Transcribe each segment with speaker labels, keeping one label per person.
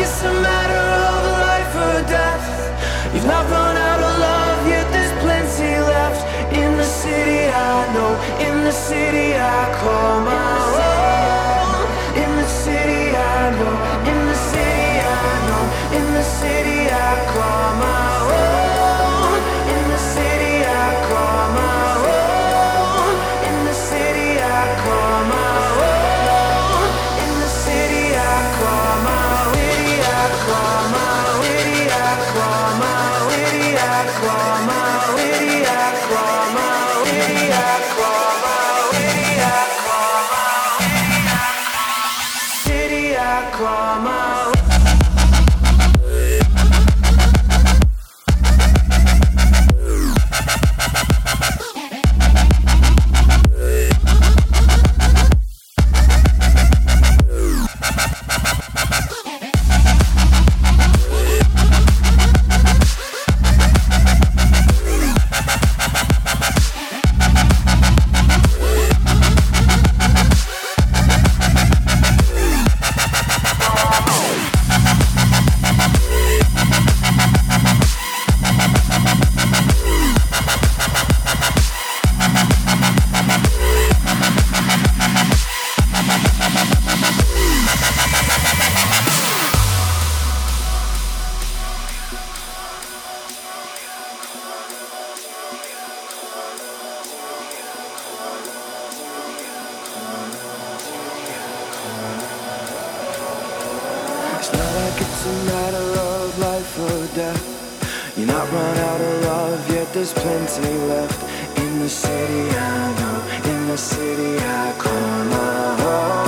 Speaker 1: it's a matter of life or death. You've not run out of love yet, there's plenty left. In the city I know, in the city I call my death. Uh, you're not run out of love yet, there's plenty left. In the city I know, in the city I call my home.
Speaker 2: Uh-huh.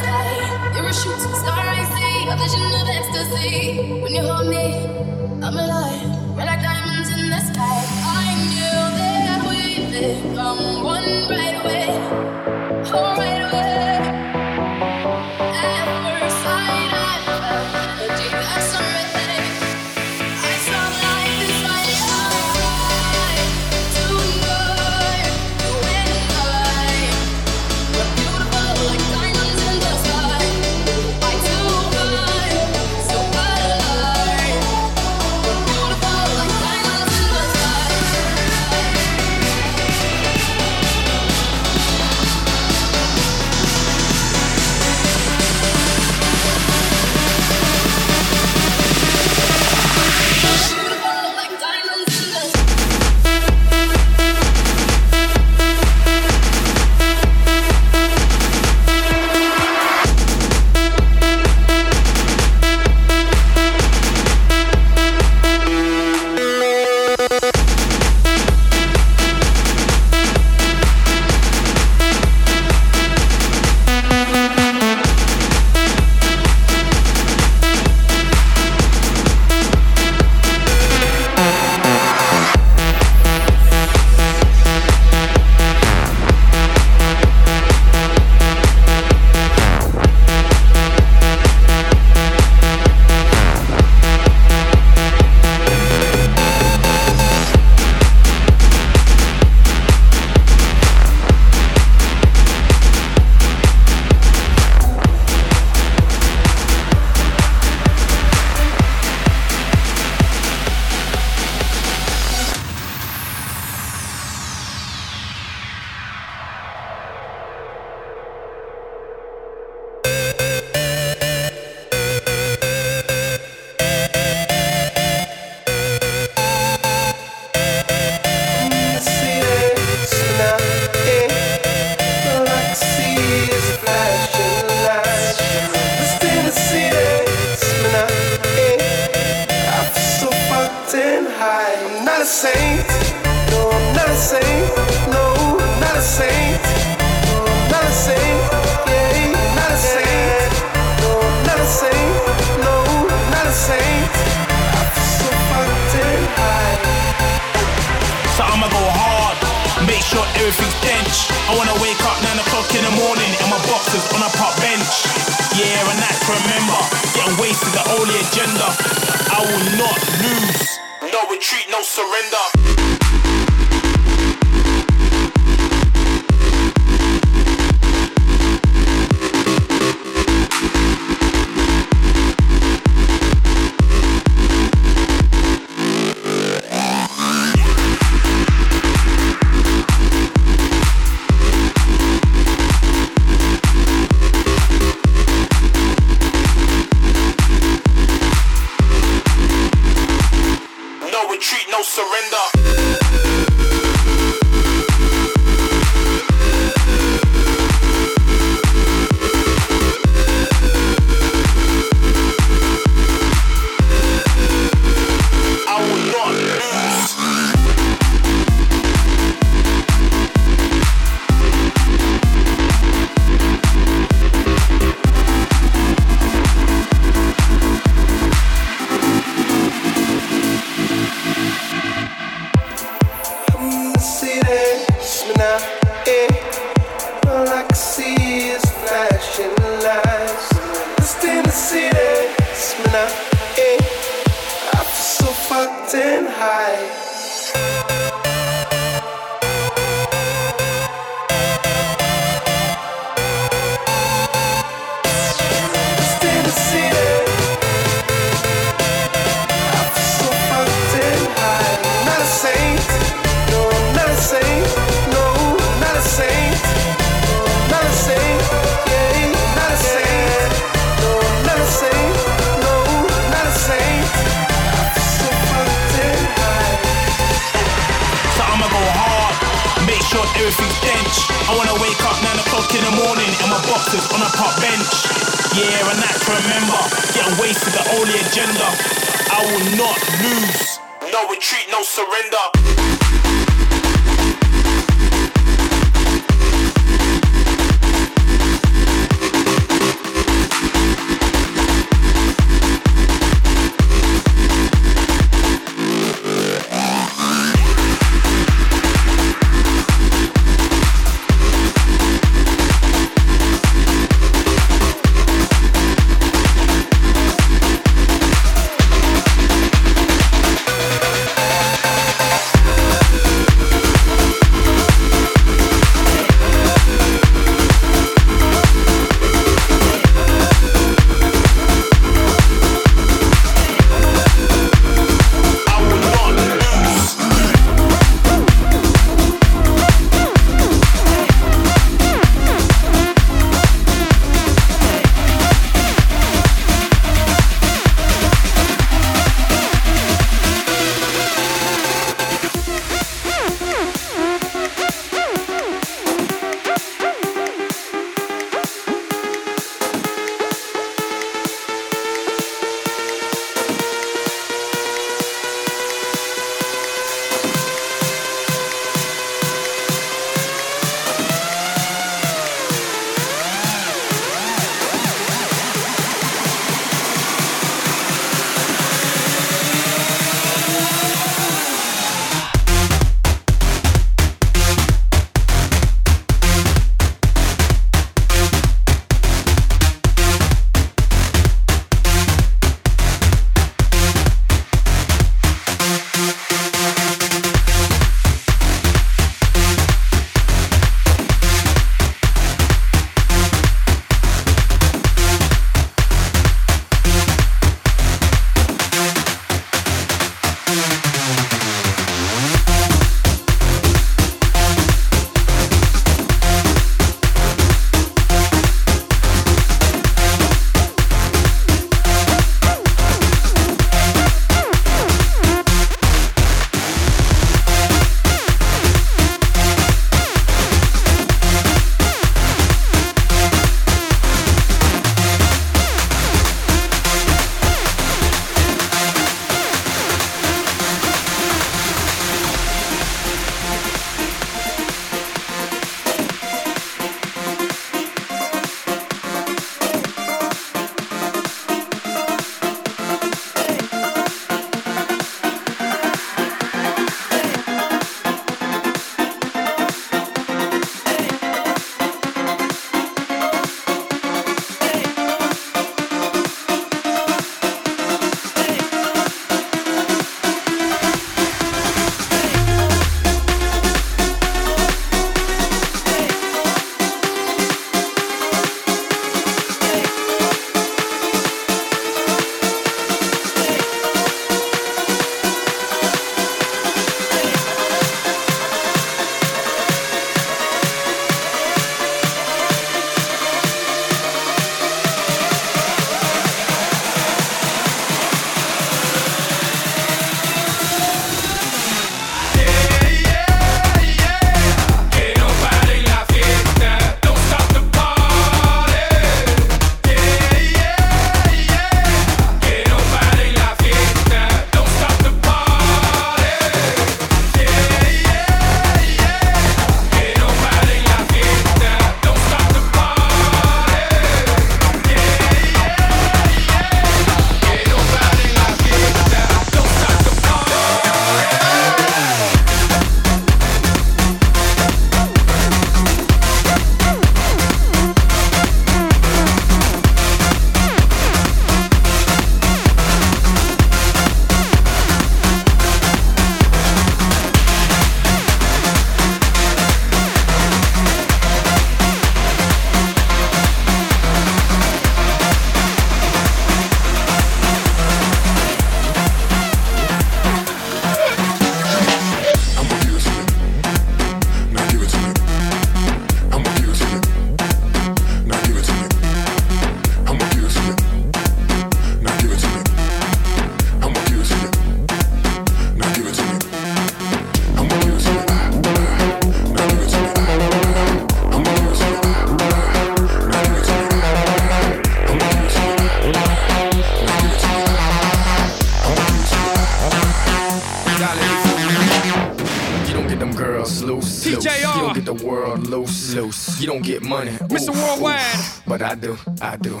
Speaker 2: You don't get money.
Speaker 3: Mr. Ooh, Worldwide.
Speaker 2: Ooh, but I do, I do.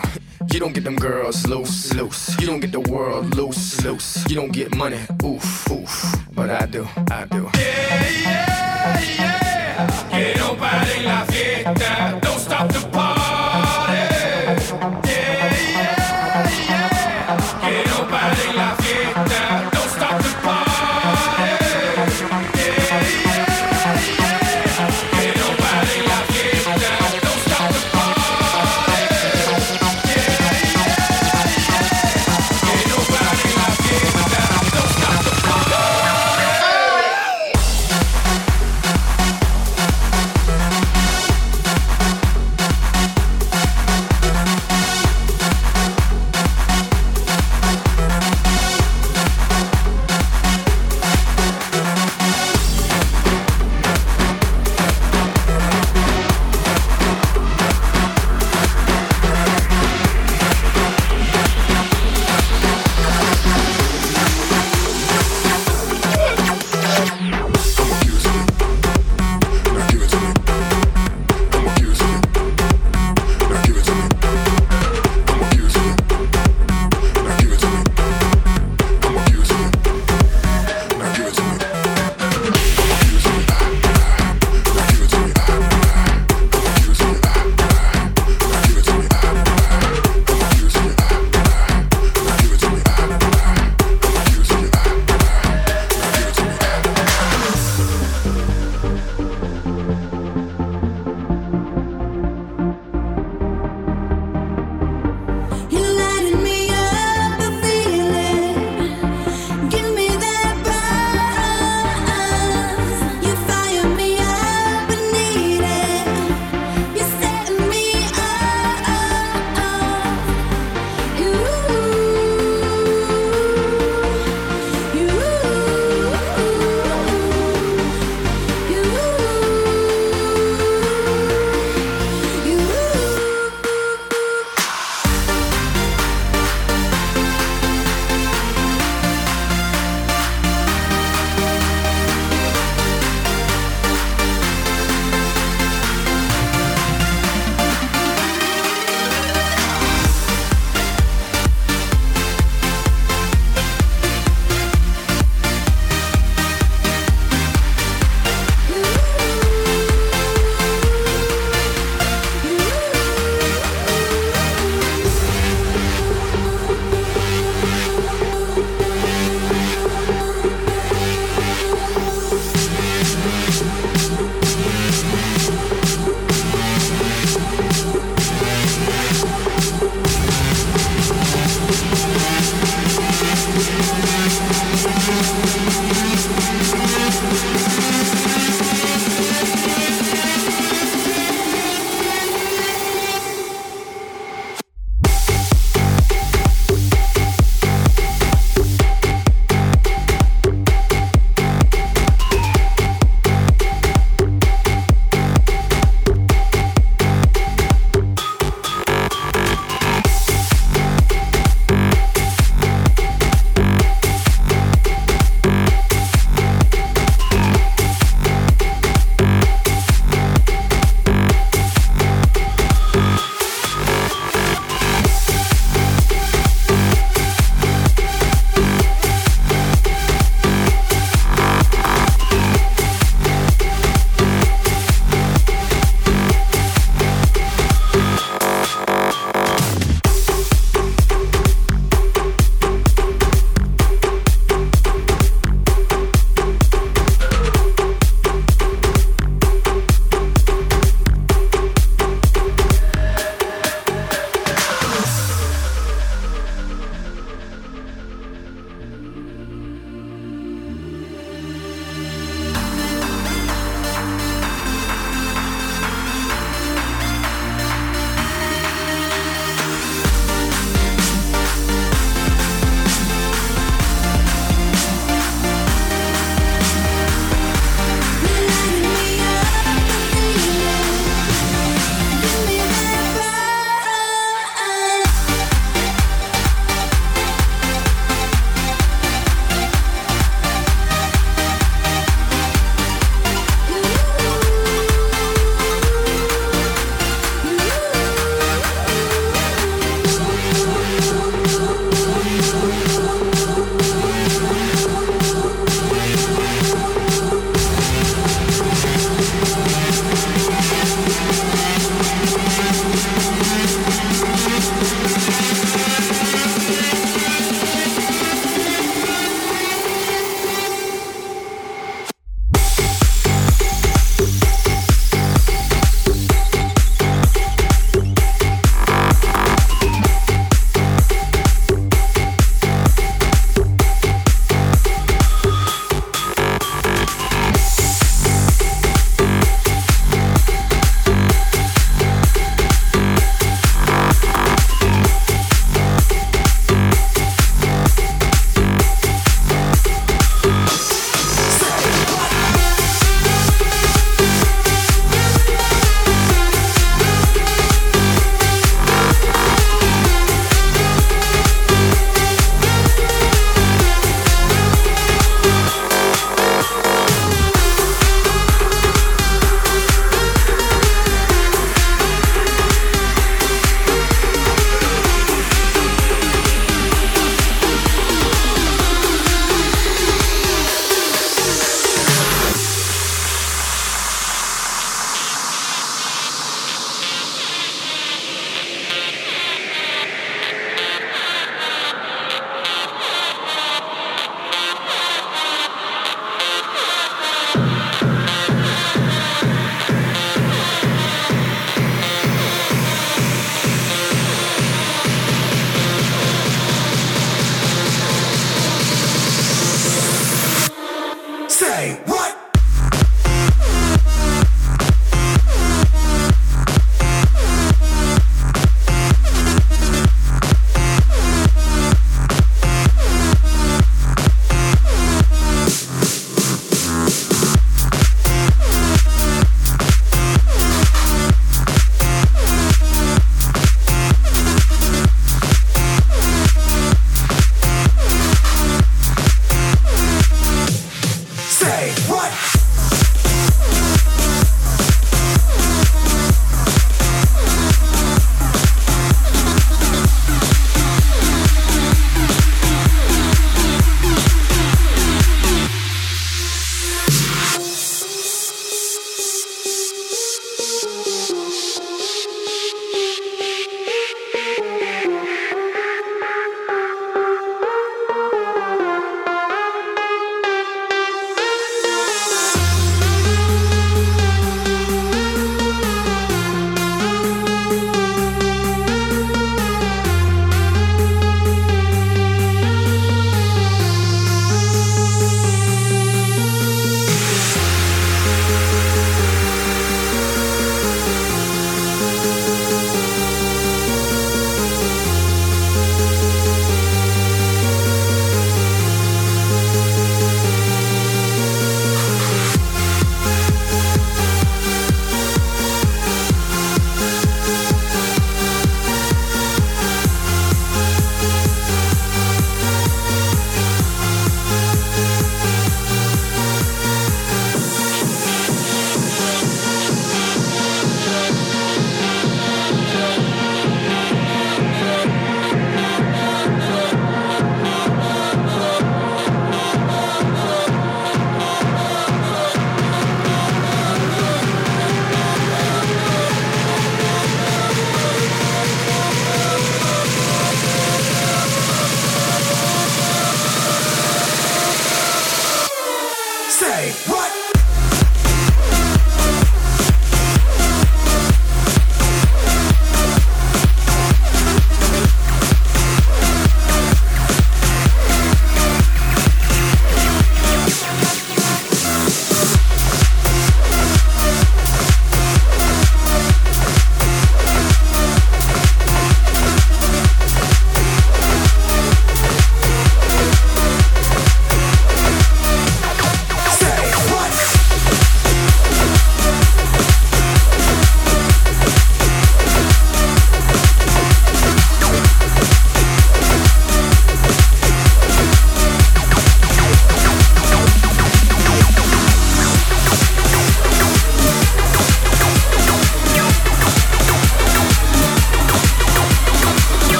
Speaker 2: You don't get them girls loose, loose.